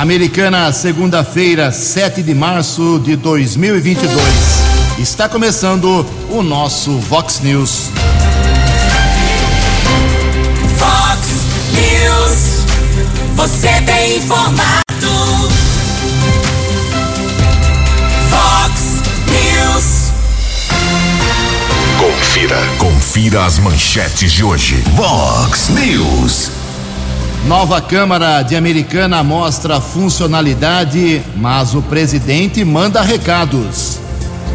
Americana, segunda-feira, 7 de março de 2022. Está começando o nosso Vox News. Vox News. Você tem informado. Vox News. Confira. Confira as manchetes de hoje. Vox News. Nova Câmara de Americana mostra funcionalidade, mas o presidente manda recados.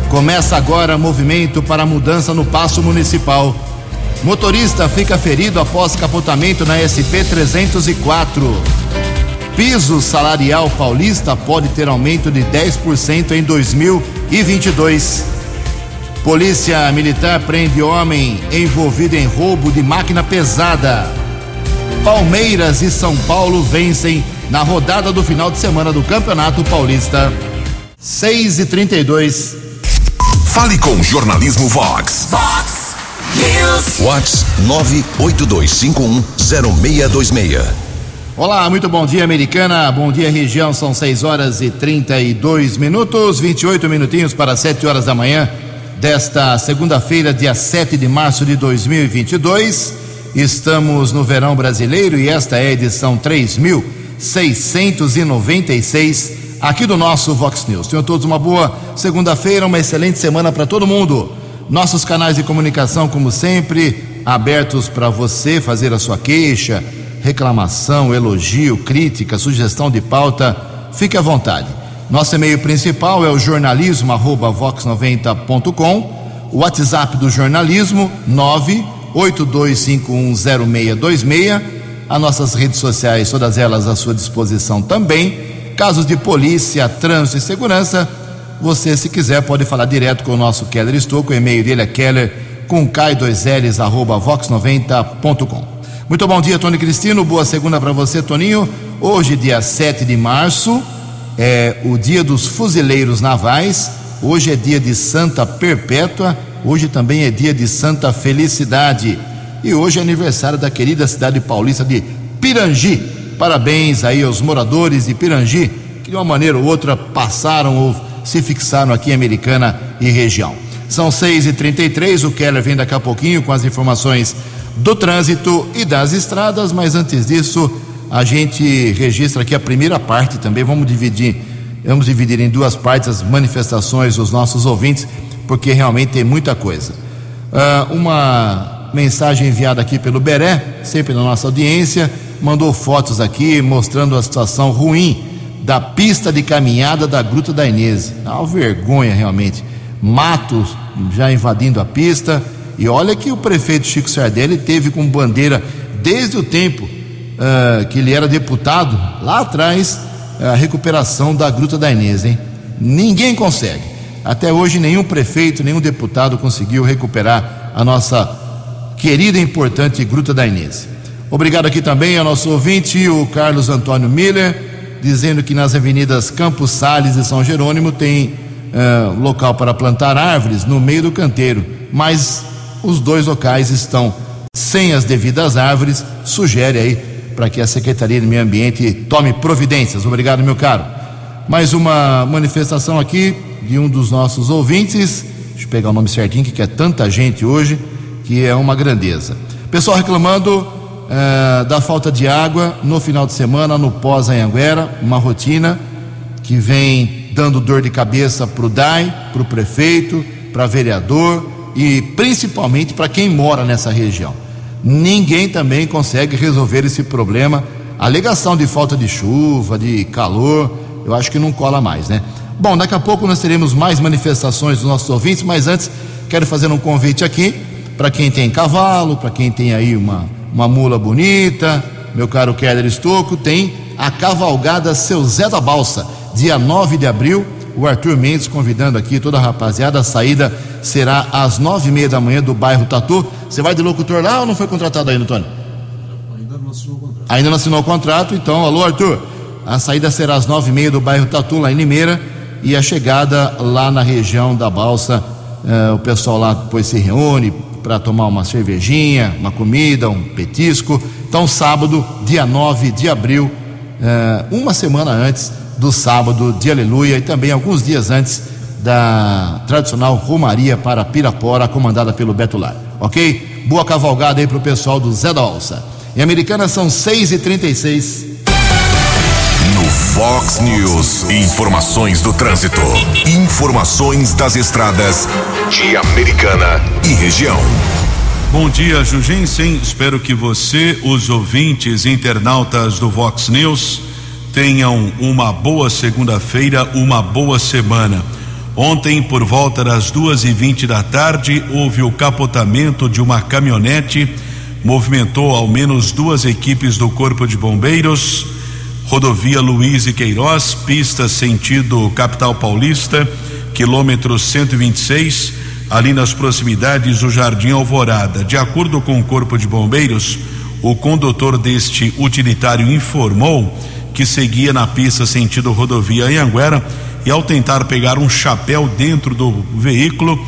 Começa agora movimento para mudança no passo municipal. Motorista fica ferido após capotamento na SP 304. Piso salarial paulista pode ter aumento de 10% em 2022. Polícia Militar prende homem envolvido em roubo de máquina pesada. Palmeiras e São Paulo vencem na rodada do final de semana do Campeonato Paulista. 6 e 32 Fale com o Jornalismo Vox. Vox News. Vox 982510626. Olá, muito bom dia, Americana. Bom dia, região. São 6 horas e 32 minutos, 28 minutinhos para 7 horas da manhã desta segunda-feira, dia 7 de março de 2022. Estamos no verão brasileiro e esta é a edição 3696 aqui do nosso Vox News. Tenham todos uma boa segunda-feira, uma excelente semana para todo mundo. Nossos canais de comunicação, como sempre, abertos para você fazer a sua queixa, reclamação, elogio, crítica, sugestão de pauta, fique à vontade. Nosso e-mail principal é o jornalismo@vox90.com. O WhatsApp do jornalismo 982510626. As nossas redes sociais, todas elas à sua disposição também. Casos de polícia, trânsito e segurança, você, se quiser, pode falar direto com o nosso Keller Estouco. O e-mail dele é keller com k2ls arroba vox90.com. Muito bom dia, Tony Cristino. Boa segunda para você, Toninho. Hoje, dia 7 de março, é o dia dos fuzileiros navais. Hoje é dia de Santa Perpétua. Hoje também é dia de Santa Felicidade. E hoje é aniversário da querida cidade paulista de Pirangi. Parabéns aí aos moradores de Pirangi, que de uma maneira ou outra passaram ou se fixaram aqui em Americana e região. São 6h33, o Keller vem daqui a pouquinho com as informações do trânsito e das estradas, mas antes disso, a gente registra aqui a primeira parte também. Vamos dividir, vamos dividir em duas partes as manifestações dos nossos ouvintes, porque realmente tem muita coisa. Uh, uma mensagem enviada aqui pelo Beré, sempre na nossa audiência, mandou fotos aqui mostrando a situação ruim da pista de caminhada da Gruta da Inês. É uma vergonha realmente. Matos já invadindo a pista. E olha que o prefeito Chico Sardelli teve com bandeira desde o tempo uh, que ele era deputado, lá atrás, a recuperação da Gruta da Inês, hein? Ninguém consegue. Até hoje, nenhum prefeito, nenhum deputado conseguiu recuperar a nossa querida e importante Gruta da Inês. Obrigado aqui também ao nosso ouvinte, o Carlos Antônio Miller, dizendo que nas avenidas Campos Sales e São Jerônimo tem uh, local para plantar árvores no meio do canteiro, mas os dois locais estão sem as devidas árvores. Sugere aí para que a Secretaria de Meio Ambiente tome providências. Obrigado, meu caro. Mais uma manifestação aqui de um dos nossos ouvintes. Deixa eu pegar o nome certinho, que é tanta gente hoje, que é uma grandeza. Pessoal reclamando eh, da falta de água no final de semana no pós-Anhanguera, uma rotina que vem dando dor de cabeça para o DAI, para o prefeito, para vereador e principalmente para quem mora nessa região. Ninguém também consegue resolver esse problema. Alegação de falta de chuva, de calor, eu acho que não cola mais, né? Bom, daqui a pouco nós teremos mais manifestações dos nossos ouvintes, mas antes quero fazer um convite aqui para quem tem cavalo, para quem tem aí uma, uma mula bonita, meu caro Keller Estocco, tem a cavalgada Seu Zé da Balsa, dia 9 de abril. O Arthur Mendes convidando aqui toda a rapaziada. A saída será às nove e meia da manhã do bairro Tatu. Você vai de locutor lá ou não foi contratado ainda, Tony? Ainda não assinou o contrato. Ainda não assinou o contrato, então, alô Arthur. A saída será às nove e meia do bairro Tatu, lá em Limeira, e a chegada lá na região da Balsa. eh, o pessoal lá depois se reúne para tomar uma cervejinha, uma comida, um petisco. Então, sábado, dia 9 de abril, eh, uma semana antes do sábado de Aleluia e também alguns dias antes da tradicional Romaria para Pirapora, comandada pelo Beto Lar. Ok? Boa cavalgada aí pro pessoal do Zé da Alça. Em Americana são 6h36. No Fox News, informações do trânsito. Informações das estradas de Americana e região. Bom dia, Jugensen. Espero que você, os ouvintes internautas do Vox News, tenham uma boa segunda-feira, uma boa semana. Ontem, por volta das duas e vinte da tarde, houve o capotamento de uma caminhonete, movimentou ao menos duas equipes do Corpo de Bombeiros, rodovia Luiz e Queiroz, pista sentido capital paulista, quilômetro 126, ali nas proximidades do Jardim Alvorada. De acordo com o Corpo de Bombeiros, o condutor deste utilitário informou que seguia na pista sentido rodovia Anhanguera e ao tentar pegar um chapéu dentro do veículo,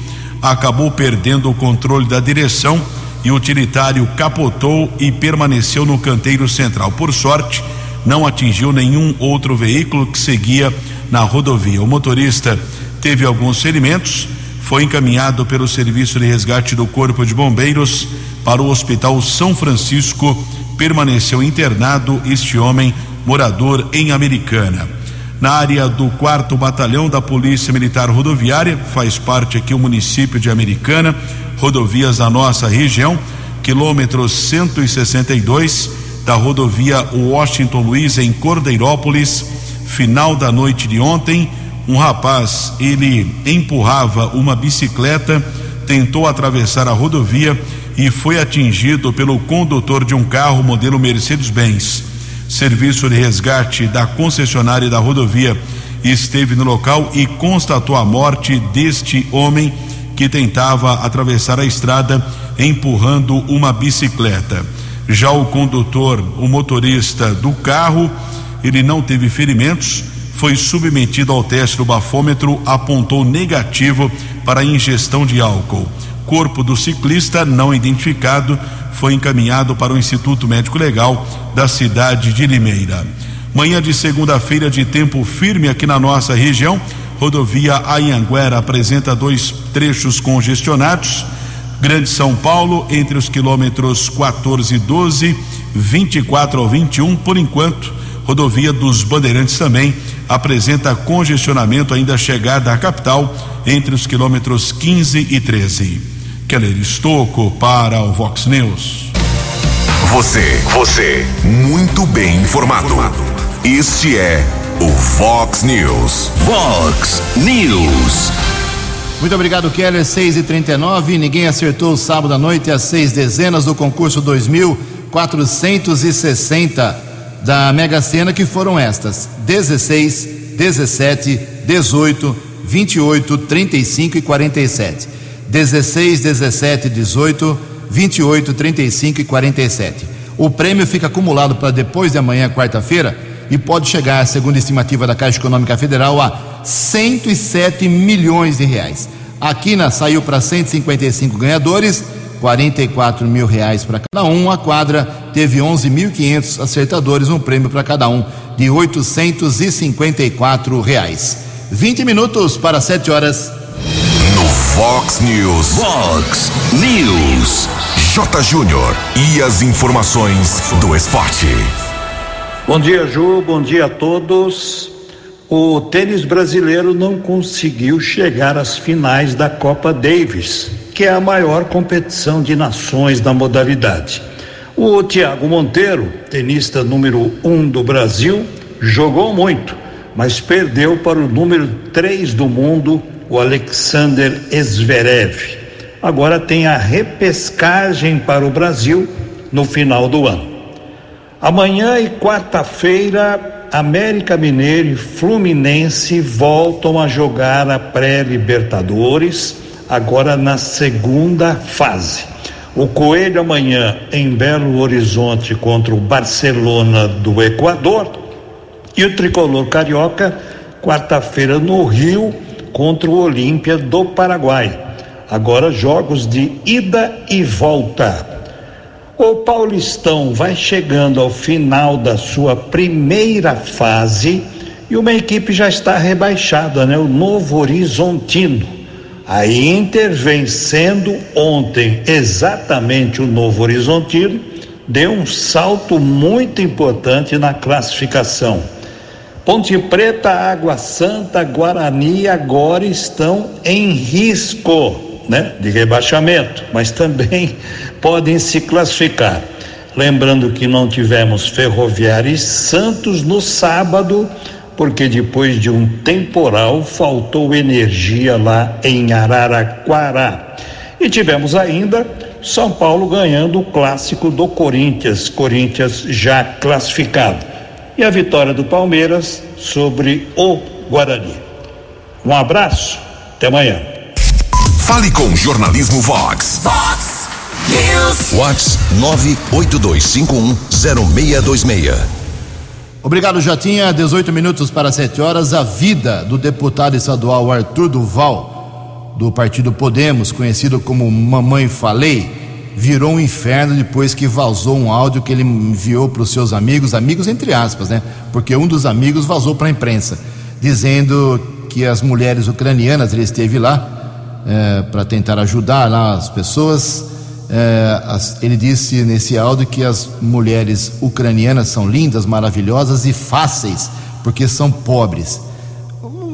acabou perdendo o controle da direção e o utilitário capotou e permaneceu no canteiro central. Por sorte, não atingiu nenhum outro veículo que seguia na rodovia. O motorista teve alguns ferimentos, foi encaminhado pelo serviço de resgate do Corpo de Bombeiros para o Hospital São Francisco. Permaneceu internado este homem morador em Americana. Na área do quarto batalhão da Polícia Militar Rodoviária, faz parte aqui o município de Americana, rodovias da nossa região, quilômetro 162 da rodovia Washington Luiz em Cordeirópolis, final da noite de ontem, um rapaz, ele empurrava uma bicicleta, tentou atravessar a rodovia e foi atingido pelo condutor de um carro modelo Mercedes-Benz. Serviço de resgate da concessionária da rodovia esteve no local e constatou a morte deste homem que tentava atravessar a estrada empurrando uma bicicleta. Já o condutor, o motorista do carro, ele não teve ferimentos, foi submetido ao teste do bafômetro, apontou negativo para ingestão de álcool. Corpo do ciclista não identificado foi encaminhado para o Instituto Médico Legal da cidade de Limeira. Manhã de segunda-feira de tempo firme aqui na nossa região. Rodovia Anhanguera apresenta dois trechos congestionados. Grande São Paulo, entre os quilômetros 14 e 12, 24 ao 21, por enquanto. Rodovia dos Bandeirantes também apresenta congestionamento ainda chegada à capital, entre os quilômetros 15 e 13. Keller Estocco para o Vox News. Você, você, muito bem informado. Este é o Fox News. Fox News. Muito obrigado, Keller. 6 e 39 Ninguém acertou o sábado à noite as seis dezenas do concurso 2460 da Mega Sena, que foram estas: 16, 17, 18, 28, 35 e 47. 16, 17, 18, 28, 35 e 47. O prêmio fica acumulado para depois de amanhã, quarta-feira, e pode chegar, segundo a estimativa da Caixa Econômica Federal, a 107 milhões de reais. A Quina saiu para 155 ganhadores, 44 mil reais para cada um. A quadra teve 11.500 acertadores, um prêmio para cada um de 854 reais. 20 minutos para 7 horas. Fox News. Fox News. J. Júnior. E as informações do esporte. Bom dia, Ju. Bom dia a todos. O tênis brasileiro não conseguiu chegar às finais da Copa Davis, que é a maior competição de nações da modalidade. O Thiago Monteiro, tenista número um do Brasil, jogou muito, mas perdeu para o número 3 do mundo, o Alexander Zverev. Agora tem a repescagem para o Brasil no final do ano. Amanhã e quarta-feira, América Mineiro e Fluminense voltam a jogar a pré-Libertadores, agora na segunda fase. O Coelho amanhã em Belo Horizonte contra o Barcelona do Equador e o tricolor carioca quarta-feira no Rio contra o Olímpia do Paraguai. Agora jogos de ida e volta. O Paulistão vai chegando ao final da sua primeira fase e uma equipe já está rebaixada, né? O Novo Horizontino. A Inter vencendo ontem exatamente o Novo Horizontino, deu um salto muito importante na classificação. Ponte Preta, Água Santa, Guarani agora estão em risco, né, de rebaixamento, mas também podem se classificar. Lembrando que não tivemos Ferroviária e Santos no sábado, porque depois de um temporal faltou energia lá em Araraquara. E tivemos ainda São Paulo ganhando o clássico do Corinthians, Corinthians já classificado. E a vitória do Palmeiras sobre o Guarani. Um abraço, até amanhã. Fale com Jornalismo Vox. Vox News. Vox 982510626. Obrigado, Jotinha. 18 minutos para 7 horas. A vida do deputado estadual Arthur Duval, do partido Podemos, conhecido como Mamãe Falei, virou um inferno depois que vazou um áudio que ele enviou para os seus amigos, amigos entre aspas, né? Porque um dos amigos vazou para a imprensa, dizendo que as mulheres ucranianas, ele esteve lá é, para tentar ajudar lá as pessoas. É, as, ele disse nesse áudio que as mulheres ucranianas são lindas, maravilhosas e fáceis, porque são pobres.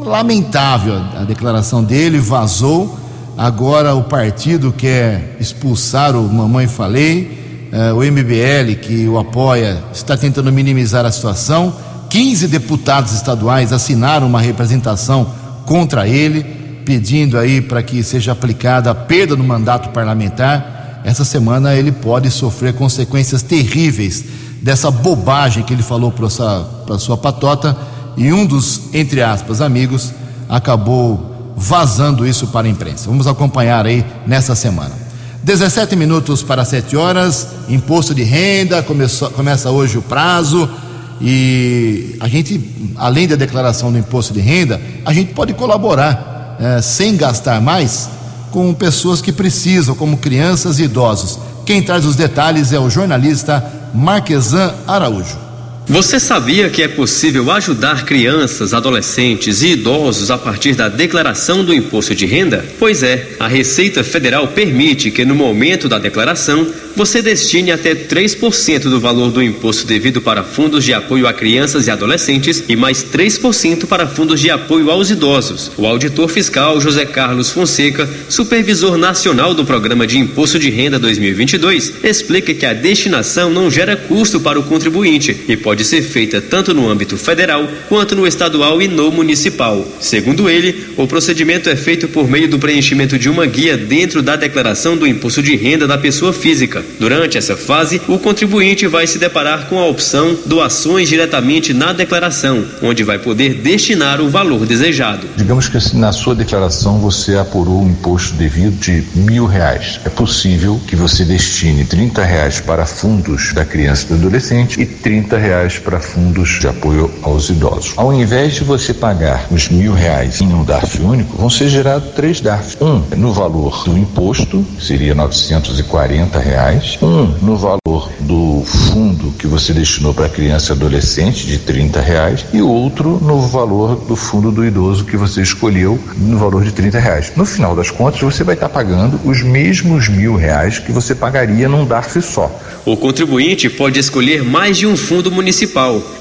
Lamentável a declaração dele, vazou. Agora o partido quer expulsar o Mamãe Falei, eh, o MBL, que o apoia, está tentando minimizar a situação. 15 deputados estaduais assinaram uma representação contra ele, pedindo aí para que seja aplicada a perda do mandato parlamentar. Essa semana ele pode sofrer consequências terríveis dessa bobagem que ele falou para sua, sua patota e um dos, entre aspas, amigos acabou vazando isso para a imprensa. Vamos acompanhar aí nessa semana. 17 minutos para 7 horas, imposto de renda, começou, começa hoje o prazo. E a gente, além da declaração do imposto de renda, a gente pode colaborar é, sem gastar mais com pessoas que precisam, como crianças e idosos. Quem traz os detalhes é o jornalista Marquesan Araújo. Você sabia que é possível ajudar crianças, adolescentes e idosos a partir da declaração do imposto de renda? Pois é, a Receita Federal permite que no momento da declaração você destine até 3% do valor do imposto devido para fundos de apoio a crianças e adolescentes e mais 3% para fundos de apoio aos idosos. O auditor fiscal José Carlos Fonseca, supervisor nacional do Programa de Imposto de Renda 2022, explica que a destinação não gera custo para o contribuinte e pode ser feita tanto no âmbito federal quanto no estadual e no municipal. Segundo ele, o procedimento é feito por meio do preenchimento de uma guia dentro da declaração do imposto de renda da pessoa física. Durante essa fase, o contribuinte vai se deparar com a opção doações diretamente na declaração, onde vai poder destinar o valor desejado. Digamos que assim, na sua declaração você apurou um imposto devido de mil reais. É possível que você destine 30 reais para fundos da criança e do adolescente e 30 reais para fundos de apoio aos idosos. Ao invés de você pagar os mil reais em um DARF único, vão ser gerados três DARFs. Um no valor do imposto, seria 940 reais. Um no valor do fundo que você destinou para criança e adolescente, de 30 reais. E outro no valor do fundo do idoso que você escolheu, no valor de 30 reais. No final das contas, você vai estar pagando os mesmos mil reais que você pagaria num DARF só. O contribuinte pode escolher mais de um fundo municipal.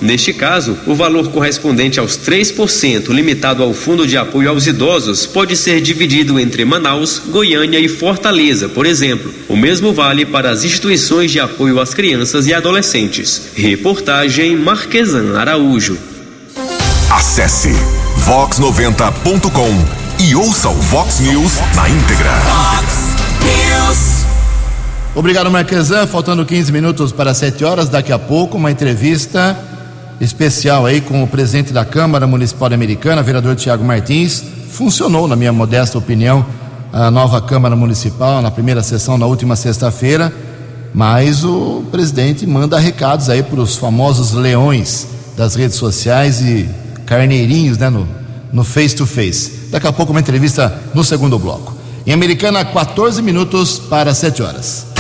Neste caso, o valor correspondente aos 3%, limitado ao Fundo de Apoio aos Idosos, pode ser dividido entre Manaus, Goiânia e Fortaleza, por exemplo. O mesmo vale para as instituições de apoio às crianças e adolescentes. Reportagem Marquesan Araújo. Acesse vox90.com e ouça o Vox News na íntegra. Vox News. Obrigado, Marquesan. Faltando 15 minutos para 7 horas, daqui a pouco, uma entrevista especial aí com o presidente da Câmara Municipal Americana, vereador Tiago Martins. Funcionou, na minha modesta opinião, a nova Câmara Municipal na primeira sessão na última sexta-feira, mas o presidente manda recados aí para os famosos leões das redes sociais e carneirinhos, né, no, no face to face. Daqui a pouco uma entrevista no segundo bloco. Em Americana, 14 minutos para 7 horas.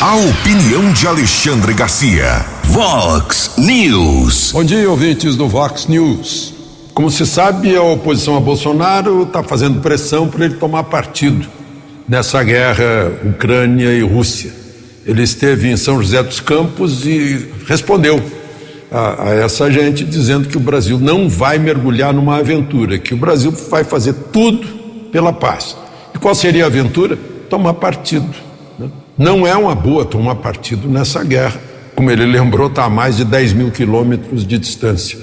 A opinião de Alexandre Garcia. Vox News. Bom dia, ouvintes do Vox News. Como se sabe, a oposição a Bolsonaro está fazendo pressão para ele tomar partido nessa guerra Ucrânia e Rússia. Ele esteve em São José dos Campos e respondeu a, a, essa gente dizendo que o Brasil não vai mergulhar numa aventura, que o Brasil vai fazer tudo pela paz. E qual seria a aventura? Tomar partido. Né? Não é uma boa tomar partido nessa guerra. Como ele lembrou, está a mais de 10 mil quilômetros de distância.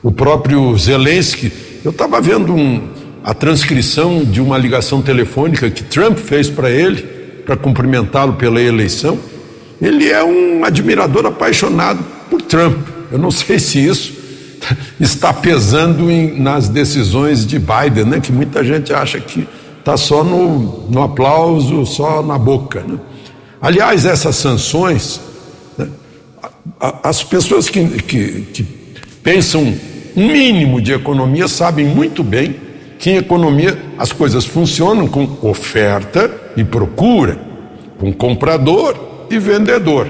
O próprio Zelensky, eu estava vendo um, a transcrição de uma ligação telefônica que Trump fez para ele, para cumprimentá-lo pela eleição. Ele é um admirador apaixonado por Trump. Eu não sei se isso está pesando em, nas decisões de Biden, né? Que muita gente acha que está só no, no, aplauso, só na boca. Né? Aliás, essas sanções, né? as pessoas que, que, que pensam um mínimo de economia sabem muito bem que em economia as coisas funcionam com oferta e procura, com comprador e vendedor.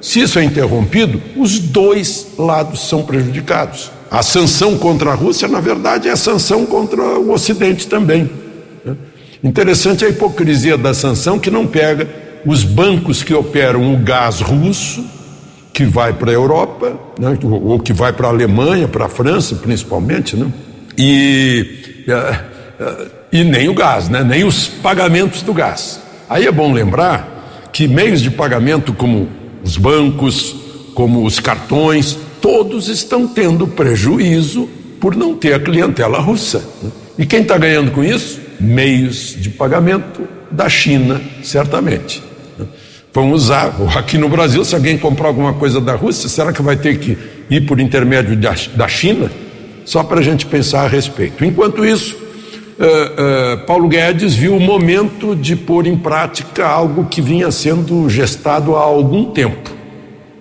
Se isso é interrompido, os dois lados são prejudicados. A sanção contra a Rússia, na verdade, é sanção contra o Ocidente também. Interessante a hipocrisia da sanção que não pega os bancos que operam o gás russo, que vai para a Europa, né? ou que vai para a Alemanha, para a França principalmente, né? e, eh, eh, e nem o gás, né? nem os pagamentos do gás. Aí é bom lembrar que meios de pagamento como os bancos, como os cartões, todos estão tendo prejuízo por não ter a clientela russa. Né? E quem está ganhando com isso? Meios de pagamento da China, certamente. Né? Vamos usar, aqui no Brasil, se alguém comprar alguma coisa da Rússia, será que vai ter que ir por intermédio da China? Só para a gente pensar a respeito. Enquanto isso, uh, uh, Paulo Guedes viu o momento de pôr em prática algo que vinha sendo gestado há algum tempo: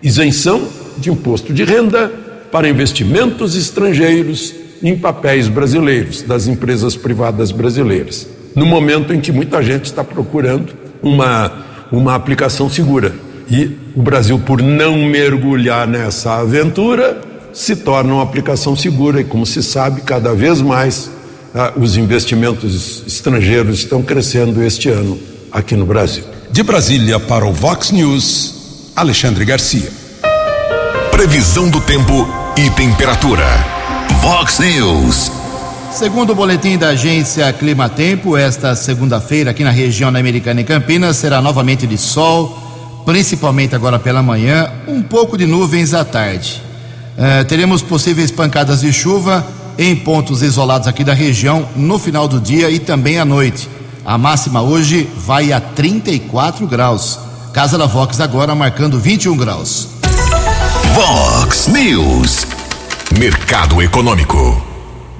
isenção de imposto de renda para investimentos estrangeiros em papéis brasileiros, das empresas privadas brasileiras. No momento em que muita gente está procurando uma, uma aplicação segura. E o Brasil, por não mergulhar nessa aventura, se torna uma aplicação segura. E como se sabe, cada vez mais ah, os investimentos estrangeiros estão crescendo este ano aqui no Brasil. De Brasília para o Vox News, Alexandre Garcia. Previsão do tempo e temperatura. Vox News. Segundo o boletim da agência Clima Tempo, esta segunda-feira aqui na região da Americana e Campinas será novamente de sol, principalmente agora pela manhã, um pouco de nuvens à tarde. Uh, teremos possíveis pancadas de chuva em pontos isolados aqui da região no final do dia e também à noite. A máxima hoje vai a 34 graus. Casa da Vox agora marcando 21 graus. Vox News. Mercado Econômico.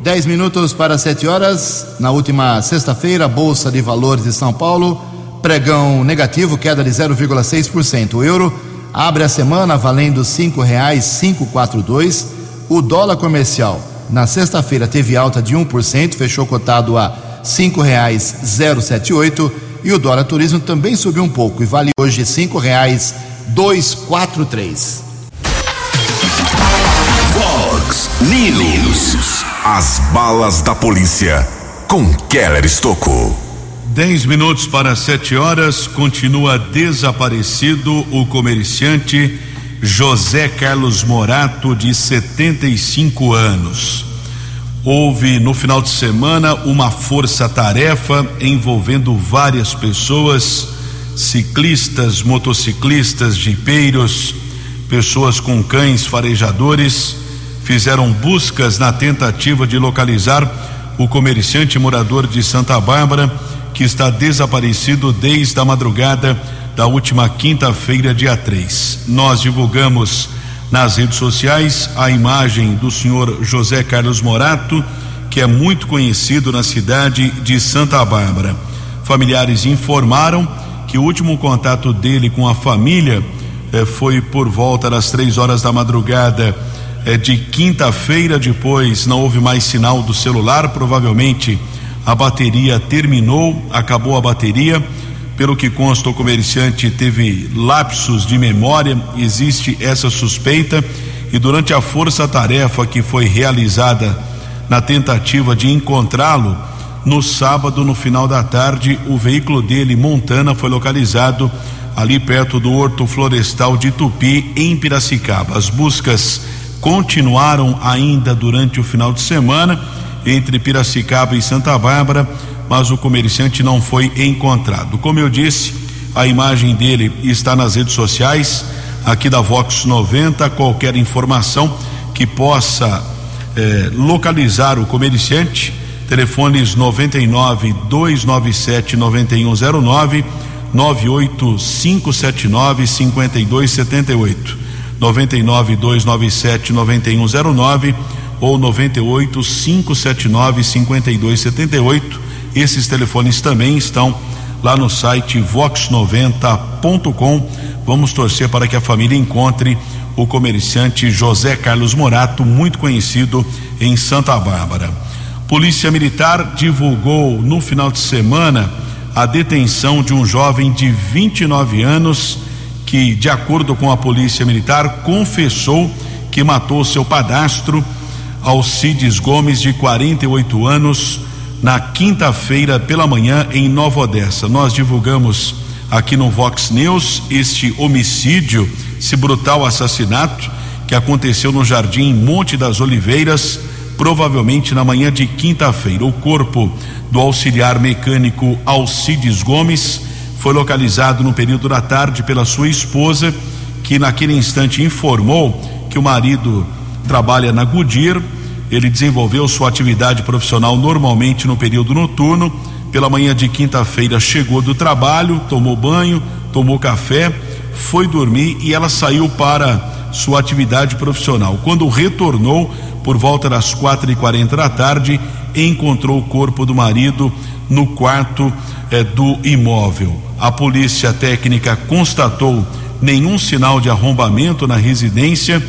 10 minutos para 7 horas. Na última sexta-feira, a Bolsa de Valores de São Paulo, pregão negativo, queda de 0,6%. O euro abre a semana valendo R$ 5,542. O dólar comercial na sexta-feira teve alta de 1%, fechou cotado a R$ 5,078. E o dólar turismo também subiu um pouco e vale hoje R$ 5,243. News. As balas da polícia com Keller Estocou. Dez minutos para sete horas, continua desaparecido o comerciante José Carlos Morato, de 75 anos. Houve no final de semana uma força-tarefa envolvendo várias pessoas, ciclistas, motociclistas, jipeiros, pessoas com cães farejadores, fizeram buscas na tentativa de localizar o comerciante morador de Santa Bárbara que está desaparecido desde a madrugada da última quinta-feira, dia 3. Nós divulgamos nas redes sociais a imagem do senhor José Carlos Morato, que é muito conhecido na cidade de Santa Bárbara. Familiares informaram que o último contato dele com a família eh, foi por volta das três horas da madrugada eh, de quinta-feira. Depois não houve mais sinal do celular, provavelmente a bateria terminou, acabou a bateria Pelo que consta, o comerciante teve lapsos de memória, existe essa suspeita e durante a força-tarefa que foi realizada na tentativa de encontrá-lo, no sábado, no final da tarde, o veículo dele, Montana, foi localizado ali perto do Horto Florestal de Tupi, em Piracicaba. As buscas continuaram ainda durante o final de semana entre Piracicaba e Santa Bárbara, mas o comerciante não foi encontrado. Como eu disse, a imagem dele está nas redes sociais, aqui da Vox 90. Qualquer informação que possa eh, localizar o comerciante, telefones 99 297 9109 98579 5278 99 297 9109 ou 98 579 5278. Esses telefones também estão lá no site vox90.com. Vamos torcer para que a família encontre o comerciante José Carlos Morato, muito conhecido em Santa Bárbara. Polícia Militar divulgou no final de semana a detenção de um jovem de 29 anos que, de acordo com a Polícia Militar, confessou que matou seu padastro Alcides Gomes, de 48 anos, na quinta-feira pela manhã em Nova Odessa. Nós divulgamos aqui no Vox News este homicídio, esse brutal assassinato que aconteceu no Jardim Monte das Oliveiras, provavelmente na manhã de quinta-feira. O corpo do auxiliar mecânico Alcides Gomes foi localizado no período da tarde pela sua esposa, que naquele instante informou que o marido trabalha na Goodyear. Ele desenvolveu sua atividade profissional normalmente no período noturno. Pela manhã de quinta-feira chegou do trabalho, tomou banho, tomou café, foi dormir e ela saiu para sua atividade profissional. Quando retornou por volta das quatro e quarenta da tarde, encontrou o corpo do marido no quarto eh, do imóvel. A polícia técnica constatou nenhum sinal de arrombamento na residência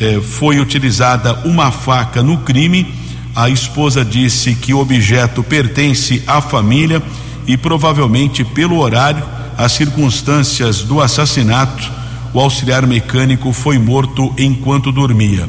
eh, foi utilizada uma faca no crime. A esposa disse que o objeto pertence à família e provavelmente pelo horário, as circunstâncias do assassinato, o auxiliar mecânico foi morto enquanto dormia.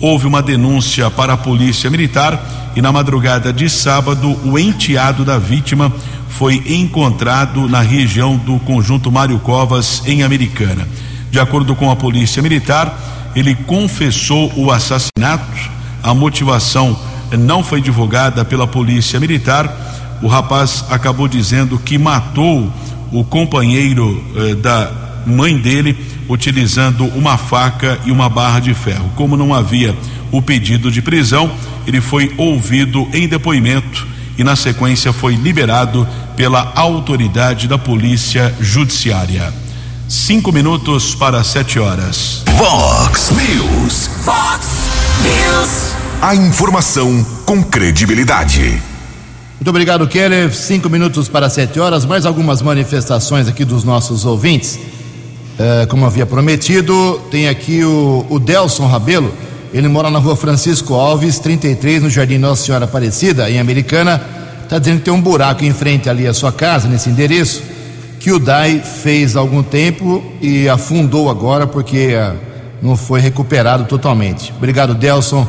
Houve uma denúncia para a polícia militar e na madrugada de sábado o enteado da vítima foi encontrado na região do conjunto Mário Covas em Americana. De acordo com a polícia militar, ele confessou o assassinato. A motivação não foi divulgada pela polícia militar. O rapaz acabou dizendo que matou o companheiro eh, da mãe dele utilizando uma faca e uma barra de ferro. Como não havia o pedido de prisão, ele foi ouvido em depoimento e, na sequência, foi liberado pela autoridade da Polícia Judiciária. Cinco minutos para sete horas. Vox News. Vox News. A informação com credibilidade. Muito obrigado, Keller. Cinco minutos para sete horas. Mais algumas manifestações aqui dos nossos ouvintes. É, como havia prometido, tem aqui o, o Delson Rabelo. Ele mora na rua Francisco Alves, 33, no Jardim Nossa Senhora Aparecida, em Americana. Está dizendo que tem um buraco em frente ali à sua casa, nesse endereço que o DAI fez há algum tempo e afundou agora porque uh, não foi recuperado totalmente. Obrigado, Delson.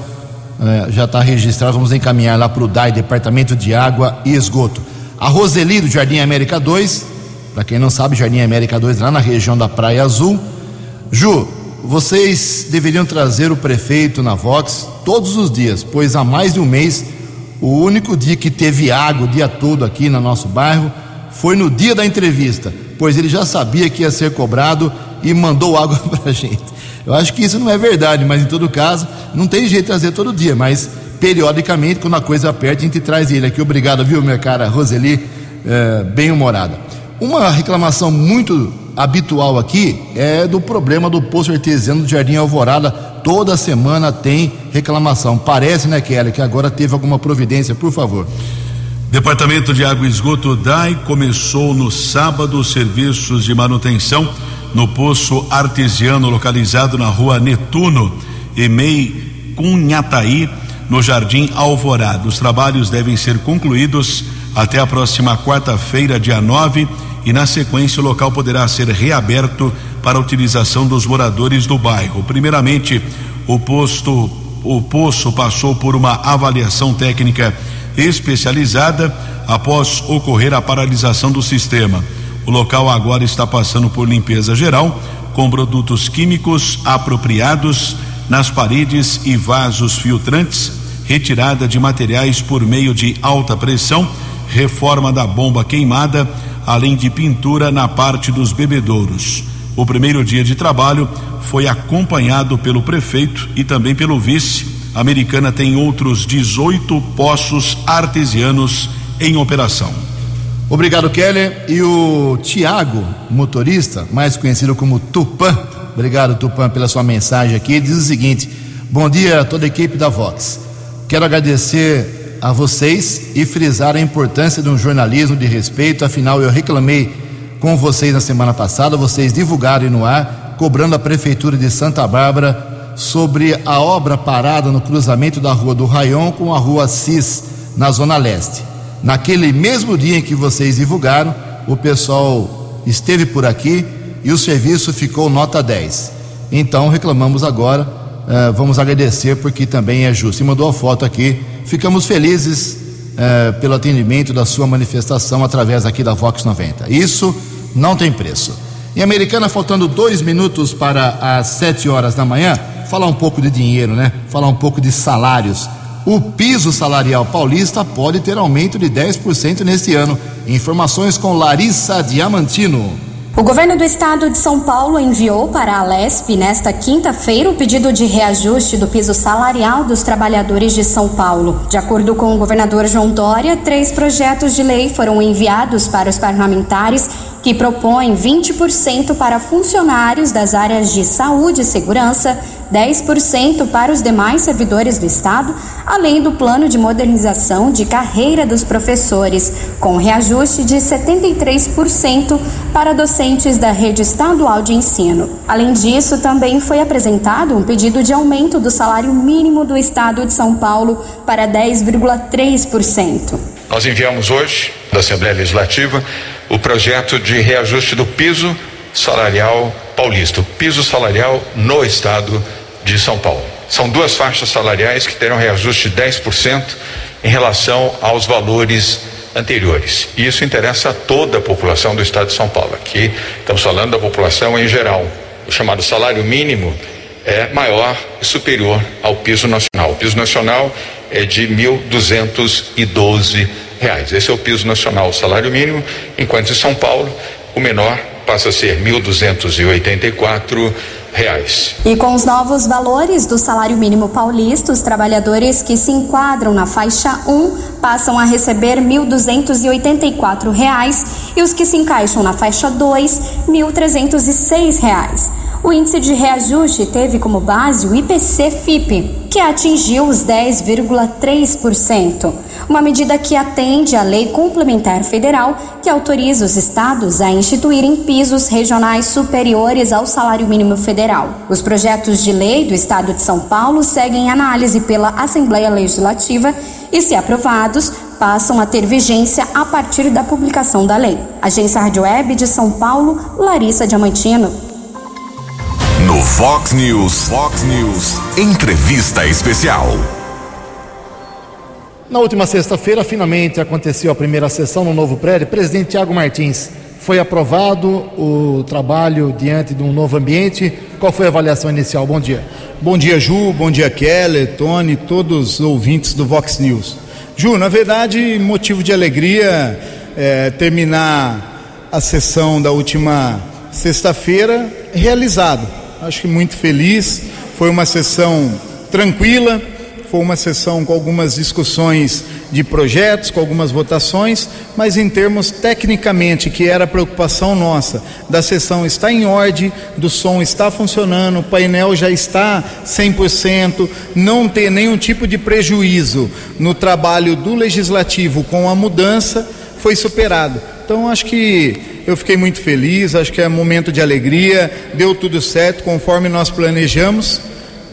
Uh, já está registrado, vamos encaminhar lá para o DAI, Departamento de Água e Esgoto. A Roseli do Jardim América 2, para quem não sabe, Jardim América 2 lá na região da Praia Azul. Ju, vocês deveriam trazer o prefeito na Vox todos os dias, pois há mais de um mês, o único dia que teve água o dia todo aqui no nosso bairro foi no dia da entrevista, pois ele já sabia que ia ser cobrado e mandou água para a gente. Eu acho que isso não é verdade, mas em todo caso, não tem jeito de trazer todo dia, mas periodicamente, quando a coisa aperta, a gente traz ele aqui. Obrigado, viu, minha cara Roseli, é, bem humorada. Uma reclamação muito habitual aqui é do problema do poço artesiano do Jardim Alvorada. Toda semana tem reclamação. Parece, né, Kelly, que agora teve alguma providência, por favor. Departamento de Água e Esgoto DAI começou no sábado os serviços de manutenção no poço artesiano localizado na rua Netuno, Emei Cunhataí, no Jardim Alvorada. Os trabalhos devem ser concluídos até a próxima quarta-feira, dia 9, e, na sequência, o local poderá ser reaberto para utilização dos moradores do bairro. Primeiramente, o posto, o poço passou por uma avaliação técnica especializada após ocorrer a paralisação do sistema. O local agora está passando por limpeza geral, com produtos químicos apropriados nas paredes e vasos filtrantes, retirada de materiais por meio de alta pressão, reforma da bomba queimada, além de pintura na parte dos bebedouros. O primeiro dia de trabalho foi acompanhado pelo prefeito e também pelo vice. A americana tem outros 18 poços artesianos em operação. Obrigado, Keller. E o Tiago, motorista, mais conhecido como Tupã, obrigado, Tupã, pela sua mensagem aqui. Diz o seguinte: Bom dia a toda a equipe da Vox. Quero agradecer a vocês e frisar a importância de um jornalismo de respeito. Afinal, eu reclamei com vocês na semana passada, vocês divulgaram no ar, cobrando a Prefeitura de Santa Bárbara sobre a obra parada no cruzamento da Rua do Raion com a Rua Cis, na Zona Leste. Naquele mesmo dia em que vocês divulgaram, o pessoal esteve por aqui e o serviço ficou nota 10. Então reclamamos agora, uh, vamos agradecer porque também é justo. E mandou a foto aqui. Ficamos felizes uh, pelo atendimento da sua manifestação através aqui da Vox 90. Isso não tem preço. Em Americana, faltando dois minutos para as sete horas da manhã, falar um pouco de dinheiro, né? Falar um pouco de salários. O piso salarial paulista pode ter aumento de 10% neste ano. Informações com Larissa Diamantino. O governo do estado de São Paulo enviou para a Lesp nesta quinta-feira o pedido de reajuste do piso salarial dos trabalhadores de São Paulo. De acordo com o governador João Dória, três projetos de lei foram enviados para os parlamentares que propõem 20% para funcionários das áreas de saúde e segurança, 10% para os demais servidores do Estado, além do plano de modernização de carreira dos professores, com reajuste de 73% para docentes da rede estadual de ensino. Além disso, também foi apresentado um pedido de aumento do salário mínimo do Estado de São Paulo para 10,3%. Nós enviamos hoje, da Assembleia Legislativa, o projeto de reajuste do piso salarial paulista, o piso salarial no estado de São Paulo. São duas faixas salariais que terão reajuste de 10% em relação aos valores anteriores. E isso interessa a toda a população do estado de São Paulo. Aqui estamos falando da população em geral. O chamado salário mínimo é maior e superior ao piso nacional. O piso nacional é de R$ 1.212. Esse é o piso nacional, o salário mínimo, enquanto em São Paulo o menor passa a ser R$ 1.284. Reais. E com os novos valores do salário mínimo paulista, os trabalhadores que se enquadram na faixa 1 passam a receber R$ 1.284 e os que se encaixam na faixa 2, R$ 1.306. O índice de reajuste teve como base o IPC-FIP, que atingiu os 10,3%, uma medida que atende à Lei Complementar Federal que autoriza os estados a instituírem pisos regionais superiores ao salário mínimo federal. Os projetos de lei do estado de São Paulo seguem análise pela Assembleia Legislativa e, se aprovados, passam a ter vigência a partir da publicação da lei. Agência Rádio Web de São Paulo, Larissa Diamantino. No Fox News, Fox News, entrevista especial. Na última sexta-feira, finalmente aconteceu a primeira sessão no novo prédio. Presidente Tiago Martins, foi aprovado o trabalho diante de um novo ambiente. Qual foi a avaliação inicial? Bom dia. Bom dia, Ju. Bom dia, Keller, Tony, todos os ouvintes do Vox News. Ju, na verdade, motivo de alegria é, terminar a sessão da última sexta-feira realizado acho que muito feliz. Foi uma sessão tranquila, foi uma sessão com algumas discussões de projetos, com algumas votações, mas em termos tecnicamente, que era a preocupação nossa, da sessão está em ordem, do som está funcionando, o painel já está 100%, não ter nenhum tipo de prejuízo no trabalho do legislativo com a mudança, foi superado. Então acho que eu fiquei muito feliz, acho que é momento de alegria, deu tudo certo conforme nós planejamos.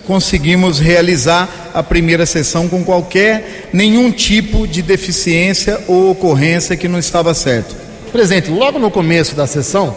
Conseguimos realizar a primeira sessão com qualquer, nenhum tipo de deficiência ou ocorrência que não estava certo. Presidente, logo no começo da sessão,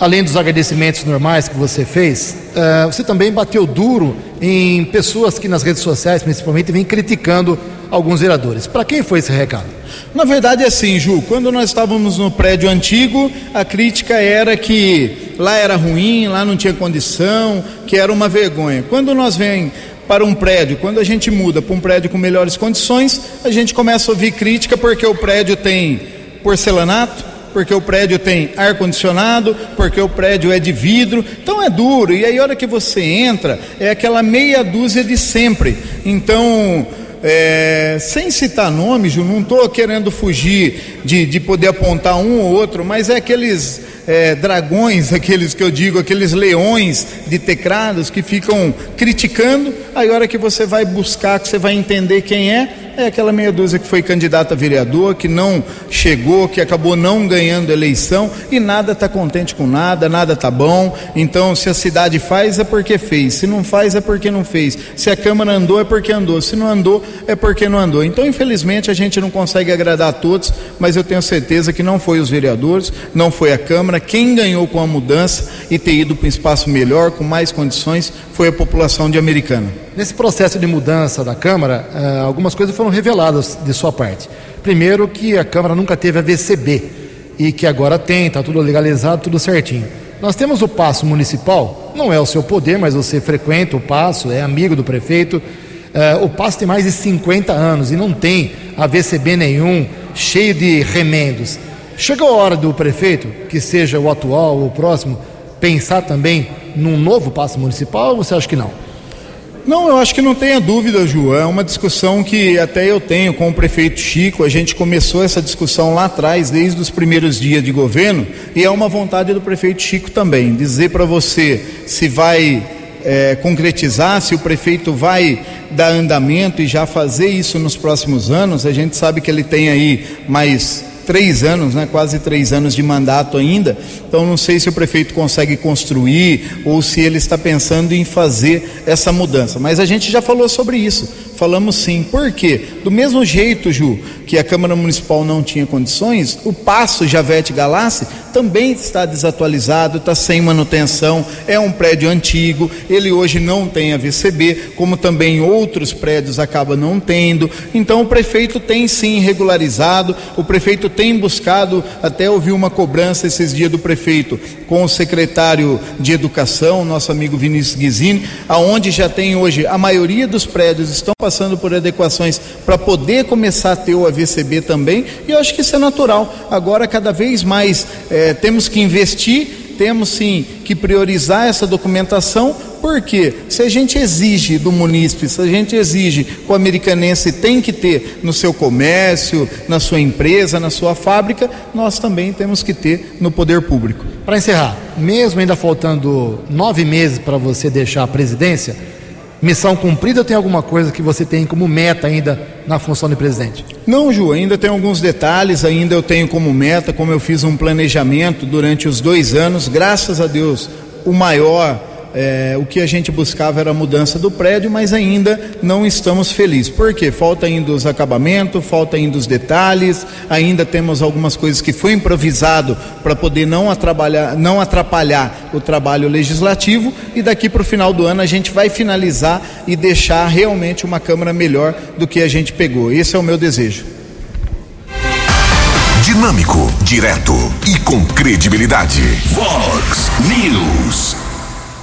além dos agradecimentos normais que você fez, uh, você também bateu duro em pessoas que nas redes sociais, principalmente, vêm criticando alguns vereadores. Para quem foi esse recado? Na verdade é assim, Ju, quando nós estávamos no prédio antigo, a crítica era que lá era ruim, lá não tinha condição, que era uma vergonha. Quando nós vem para um prédio, quando a gente muda para um prédio com melhores condições, a gente começa a ouvir crítica porque o prédio tem porcelanato, porque o prédio tem ar condicionado, porque o prédio é de vidro, então é duro. E aí a hora que você entra, é aquela meia dúzia de sempre. Então, é, sem citar nomes, Ju, não estou querendo fugir de, de poder apontar um ou outro, mas é aqueles é, dragões, aqueles que eu digo, aqueles leões de teclados que ficam criticando, aí a hora que você vai buscar, que você vai entender quem é, é aquela meia dúzia que foi candidata a vereador, que não chegou, que acabou não ganhando eleição e nada está contente com nada, nada está bom. Então, se a cidade faz, é porque fez. Se não faz, é porque não fez. Se a Câmara andou, é porque andou. Se não andou, é porque não andou. Então, infelizmente, a gente não consegue agradar a todos, mas eu tenho certeza que não foi os vereadores, não foi a Câmara. Quem ganhou com a mudança e ter ido para um espaço melhor, com mais condições, foi a população de Americana. Nesse processo de mudança da Câmara, eh, algumas coisas foram reveladas de sua parte. Primeiro, que a Câmara nunca teve a VCB e que agora tem, está tudo legalizado, tudo certinho. Nós temos o passo municipal, não é o seu poder, mas você frequenta o passo, é amigo do prefeito. Uh, o passo tem mais de 50 anos e não tem a VCB nenhum, cheio de remendos. Chegou a hora do prefeito, que seja o atual ou o próximo, pensar também num novo passo municipal ou você acha que não? Não, eu acho que não tenha dúvida, Ju. É uma discussão que até eu tenho com o prefeito Chico. A gente começou essa discussão lá atrás, desde os primeiros dias de governo, e é uma vontade do prefeito Chico também. Dizer para você se vai é, concretizar, se o prefeito vai dar andamento e já fazer isso nos próximos anos. A gente sabe que ele tem aí mais três anos, né, quase três anos de mandato ainda, então não sei se o prefeito consegue construir ou se ele está pensando em fazer essa mudança. Mas a gente já falou sobre isso, falamos sim. Por quê? Do mesmo jeito, Ju, que a Câmara Municipal não tinha condições, o Passo Javete Galassi também está desatualizado, está sem manutenção, é um prédio antigo, ele hoje não tem a VCB, como também outros prédios acabam não tendo. Então o prefeito tem sim regularizado, o prefeito tem buscado, até ouvi uma cobrança esses dias do prefeito com o secretário de Educação, nosso amigo Vinícius Guizini, aonde já tem hoje, a maioria dos prédios estão passando por adequações para poder começar a ter o AVCB também, e eu acho que isso é natural. Agora, cada vez mais é, temos que investir temos sim que priorizar essa documentação, porque se a gente exige do munícipe, se a gente exige que o americanense tem que ter no seu comércio, na sua empresa, na sua fábrica, nós também temos que ter no poder público. Para encerrar, mesmo ainda faltando nove meses para você deixar a presidência, missão cumprida ou tem alguma coisa que você tem como meta ainda na função de presidente? Não, Ju, ainda tem alguns detalhes, ainda eu tenho como meta, como eu fiz um planejamento durante os dois anos, graças a Deus, o maior é, o que a gente buscava era a mudança do prédio, mas ainda não estamos felizes. Por quê? Falta ainda os acabamentos, falta ainda os detalhes, ainda temos algumas coisas que foi improvisado para poder não atrapalhar, não atrapalhar o trabalho legislativo e daqui para o final do ano a gente vai finalizar e deixar realmente uma Câmara melhor do que a gente pegou. Esse é o meu desejo. Dinâmico, direto e com credibilidade. Vox News.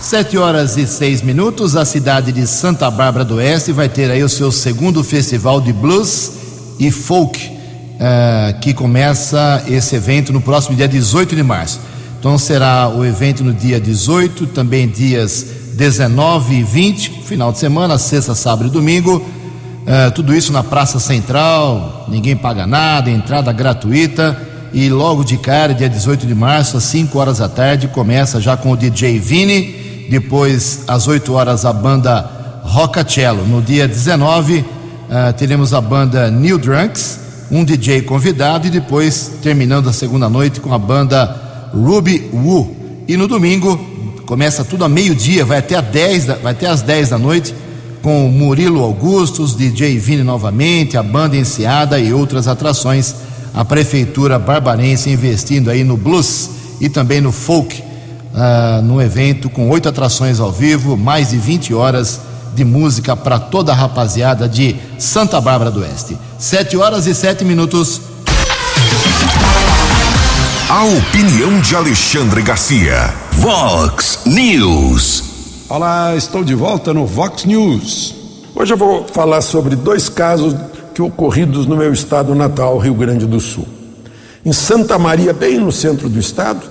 Sete horas e seis minutos, a cidade de Santa Bárbara do Oeste vai ter aí o seu segundo festival de blues e folk, uh, que começa esse evento no próximo dia 18 de março. Então será o evento no dia 18, também dias 19 e 20, final de semana, sexta, sábado e domingo. Uh, tudo isso na Praça Central, ninguém paga nada, entrada gratuita. E logo de cara, dia 18 de março, às 5 horas da tarde, começa já com o DJ Vini depois, às 8 horas, a banda Rockacello. No dia 19, uh, eh, teremos a banda New Drunks, um DJ convidado, e depois, terminando a segunda noite, com a banda Ruby Woo. E no domingo, começa tudo a meio-dia, vai até, a 10 da, vai até às 10 da noite, com Murilo Augustos, DJ Vini novamente, a banda Enseada e outras atrações a prefeitura barbarense investindo aí no blues e também no folk, uh, num evento com oito atrações ao vivo, mais de 20 horas de música para toda a rapaziada de Santa Bárbara do Oeste. Sete horas e sete minutos. A opinião de Alexandre Garcia. Vox News. Olá, estou de volta no Vox News. Hoje eu vou falar sobre dois casos que ocorridos no meu estado natal, Rio Grande do Sul. Em Santa Maria, bem no centro do estado,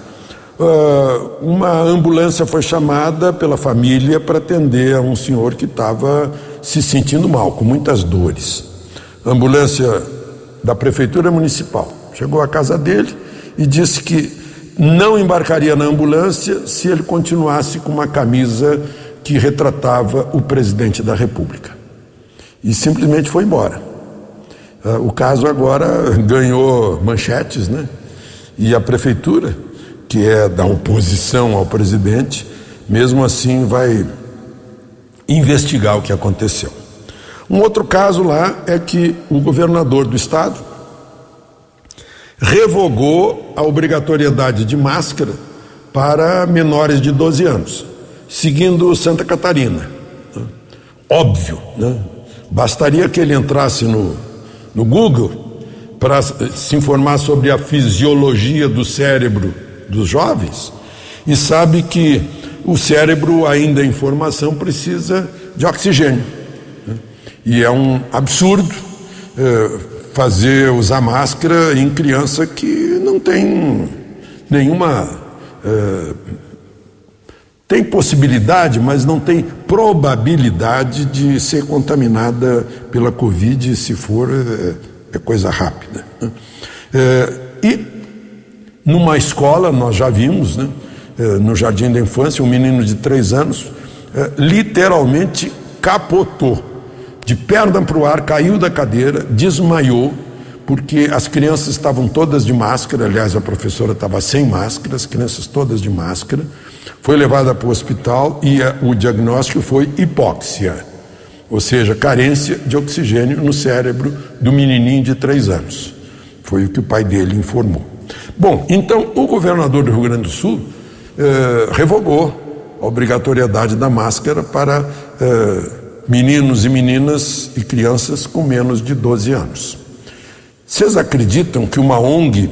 uma ambulância foi chamada pela família para atender a um senhor que estava se sentindo mal, com muitas dores. Ambulância da prefeitura municipal chegou à casa dele e disse que não embarcaria na ambulância se ele continuasse com uma camisa que retratava o presidente da República. E simplesmente foi embora. Ah, o caso agora ganhou manchetes, né? E a prefeitura, que é da oposição ao presidente, mesmo assim vai investigar o que aconteceu. Um outro caso lá é que o governador do estado revogou a obrigatoriedade de máscara para menores de 12 anos, seguindo Santa Catarina. Óbvio, né? Bastaria que ele entrasse no, no Google para se informar sobre a fisiologia do cérebro dos jovens e sabe que o cérebro, ainda em formação, precisa de oxigênio. Né? E é um absurdo é, fazer usar máscara em criança que não tem nenhuma. É, tem possibilidade, mas não tem probabilidade de ser contaminada pela Covid, se for, é, é coisa rápida. Né? E numa escola, nós já vimos, né, é, no Jardim da Infância, um menino de três anos é, literalmente capotou, de perna para o ar, caiu da cadeira, desmaiou, porque as crianças estavam todas de máscara, aliás, a professora estava sem máscara, as crianças todas de máscara foi levada para o hospital e o diagnóstico foi hipóxia, ou seja, carência de oxigênio no cérebro do menininho de três anos. Foi o que o pai dele informou. Bom, então o governador do Rio Grande do Sul eh, revogou a obrigatoriedade da máscara para eh, meninos e meninas e crianças com menos de 12 anos. Vocês acreditam que uma ONG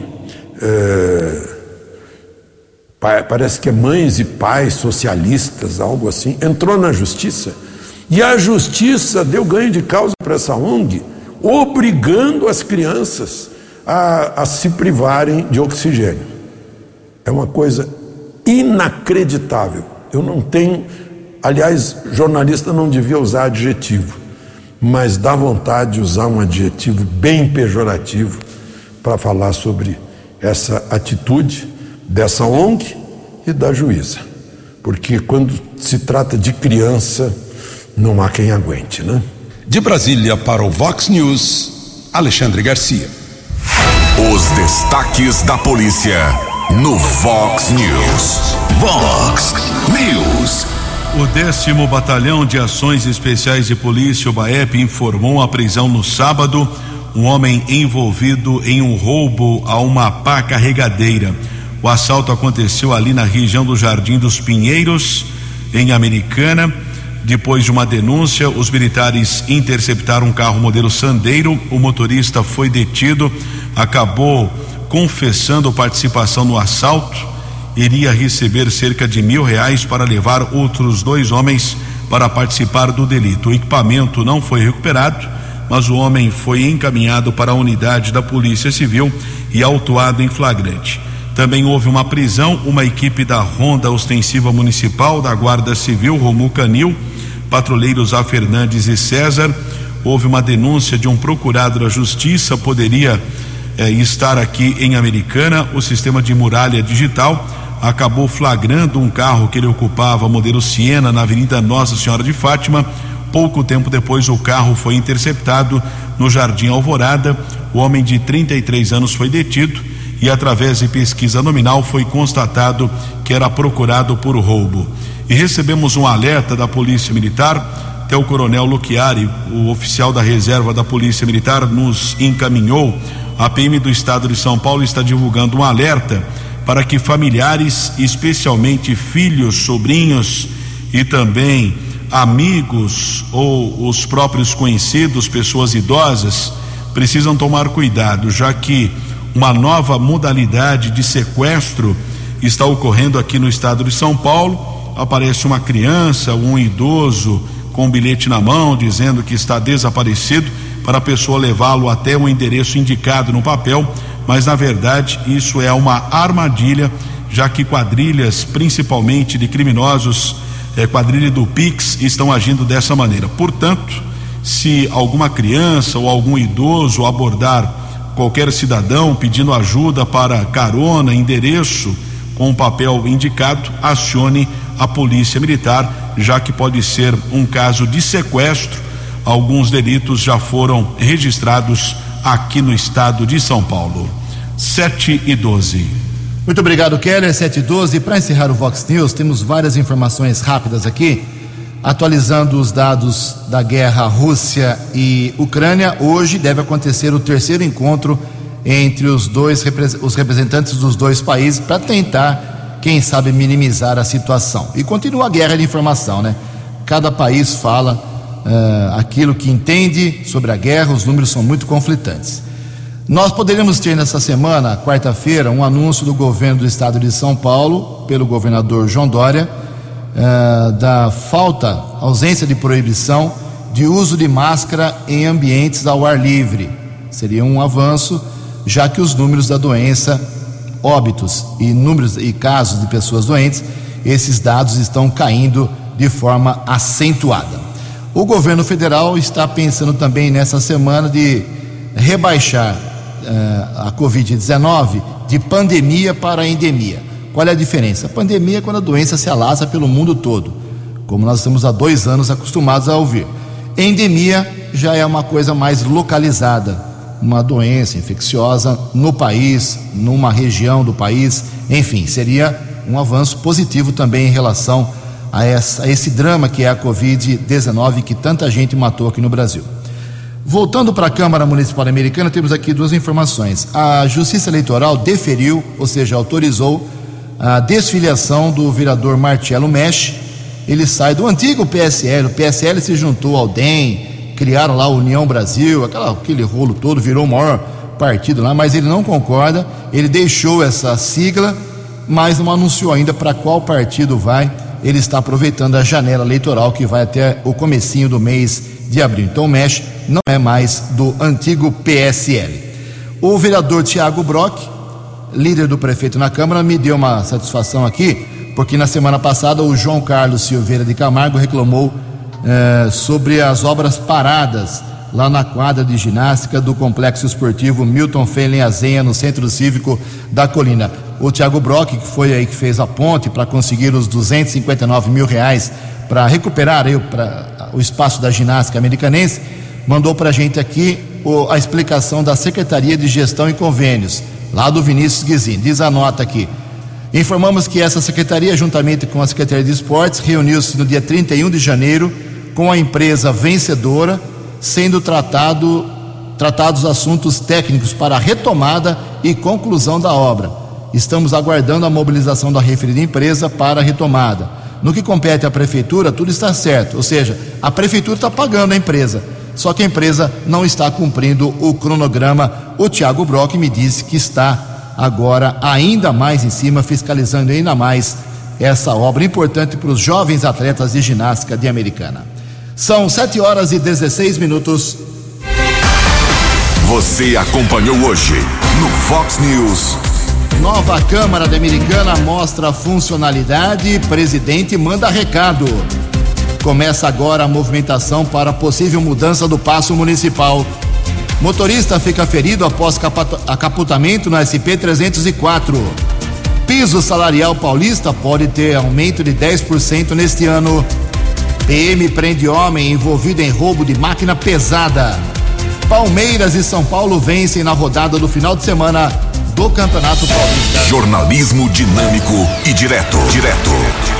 eh, parece que é mães e pais socialistas, algo assim, entrou na justiça e a justiça deu ganho de causa para essa ONG, obrigando as crianças a, a se privarem de oxigênio. É uma coisa inacreditável. Eu não tenho, aliás, jornalista não devia usar adjetivo, mas dá vontade de usar um adjetivo bem pejorativo para falar sobre essa atitude dessa ONG e da juíza. Porque quando se trata de criança, não há quem aguente, né? De Brasília para o Vox News, Alexandre Garcia. Os destaques da polícia no Vox News. Vox News. O décimo Batalhão de Ações Especiais de Polícia, o BAEP, informou a prisão no sábado um homem envolvido em um roubo a uma pá carregadeira. O assalto aconteceu ali na região do Jardim dos Pinheiros, em Americana. Depois de uma denúncia, os militares interceptaram um carro modelo Sandeiro. O motorista foi detido, acabou confessando participação no assalto. Iria receber cerca de mil reais para levar outros dois homens para participar do delito. O equipamento não foi recuperado, mas o homem foi encaminhado para a unidade da Polícia Civil e autuado em flagrante. Também houve uma prisão, uma equipe da Ronda Ostensiva Municipal, da Guarda Civil, Romu Canil, patrulheiros A. Fernandes e César. Houve uma denúncia de um procurado da Justiça, poderia eh, estar aqui em Americana. O sistema de muralha digital acabou flagrando um carro que ele ocupava, modelo Siena, na Avenida Nossa Senhora de Fátima. Pouco tempo depois, o carro foi interceptado no Jardim Alvorada. O homem de 33 anos foi detido e através de pesquisa nominal foi constatado que era procurado por roubo. E recebemos um alerta da Polícia Militar, até o Coronel Luchiari, o oficial da reserva da Polícia Militar, nos encaminhou a PM do estado de São Paulo está divulgando um alerta para que familiares, especialmente filhos, sobrinhos e também amigos ou os próprios conhecidos, pessoas idosas, precisam tomar cuidado, já que uma nova modalidade de sequestro está ocorrendo aqui no estado de São Paulo. Aparece uma criança, um idoso com um bilhete na mão dizendo que está desaparecido para a pessoa levá-lo até o endereço indicado no papel, mas na verdade isso é uma armadilha, já que quadrilhas, principalmente de criminosos, é, quadrilha do Pix, estão agindo dessa maneira. Portanto, se alguma criança ou algum idoso abordar qualquer cidadão pedindo ajuda para carona, endereço com o papel indicado, acione a polícia militar, já que pode ser um caso de sequestro. Alguns delitos já foram registrados aqui no estado de São Paulo. 7 e 12. Muito obrigado, Keller. 7 e 12. Para encerrar o Vox News, temos várias informações rápidas aqui. Atualizando os dados da guerra Rússia e Ucrânia, hoje deve acontecer o terceiro encontro entre os dois os representantes dos dois países para tentar, quem sabe, minimizar a situação. E continua a guerra de informação, né? Cada país fala uh, aquilo que entende sobre a guerra, os números são muito conflitantes. Nós poderíamos ter nessa semana, quarta-feira, um anúncio do governo do estado de São Paulo, pelo governador João Dória, uh, da falta, ausência de proibição de uso de máscara em ambientes ao ar livre. Seria um avanço, já que os números da doença, óbitos e números e casos de pessoas doentes, esses dados estão caindo de forma acentuada. O governo federal está pensando também nessa semana de rebaixar uh, a Covid-19 de pandemia para endemia. Qual é a diferença? A pandemia é quando a doença se alastra pelo mundo todo, como nós estamos há dois anos acostumados a ouvir. Endemia já é uma coisa mais localizada, uma doença infecciosa no país, numa região do país, enfim, seria um avanço positivo também em relação a, essa, a esse drama que é a Covid-19 que tanta gente matou aqui no Brasil. Voltando para a Câmara Municipal Americana, temos aqui duas informações. A Justiça Eleitoral deferiu, ou seja, autorizou a desfiliação do vereador Marcelo Mesh. Ele sai do antigo PSL, o PSL se juntou ao DEM, criaram lá a União Brasil, aquela, aquele rolo todo, virou o maior partido lá, mas ele não concorda, ele deixou essa sigla, mas não anunciou ainda para qual partido vai. Ele está aproveitando a janela eleitoral que vai até o comecinho do mês de abril. Então o Mesh não é mais do antigo PSL. O vereador Tiago Brock líder do prefeito na Câmara, me deu uma satisfação aqui, porque na semana passada o João Carlos Silveira de Camargo reclamou eh, sobre as obras paradas lá na quadra de ginástica do Complexo Esportivo Milton Feilen Azenha, no Centro Cívico da Colina. O Tiago Brock, que foi aí que fez a ponte para conseguir os 259 mil reais para recuperar aí, pra, o espaço da ginástica americanense, mandou para a gente aqui o, a explicação da Secretaria de Gestão e Convênios lá do Vinícius Guizin. Diz a nota aqui. Informamos que essa secretaria, juntamente com a Secretaria de Esportes, reuniu-se no dia 31 de janeiro com a empresa vencedora, sendo tratado, tratados assuntos técnicos para a retomada e conclusão da obra. Estamos aguardando a mobilização da referida empresa para a retomada. No que compete à prefeitura, tudo está certo, ou seja, a prefeitura está pagando a empresa só que a empresa não está cumprindo o cronograma. O Tiago Brock me disse que está agora ainda mais em cima, fiscalizando ainda mais essa obra importante para os jovens atletas de ginástica de Americana. São 7 horas e 16 minutos. Você acompanhou hoje no Fox News. Nova Câmara de Americana mostra funcionalidade, presidente manda recado. Começa agora a movimentação para possível mudança do passo municipal. Motorista fica ferido após acapotamento no SP-304. Piso salarial paulista pode ter aumento de 10% neste ano. PM prende homem envolvido em roubo de máquina pesada. Palmeiras e São Paulo vencem na rodada do final de semana do Campeonato Paulista. Jornalismo dinâmico e direto. Direto.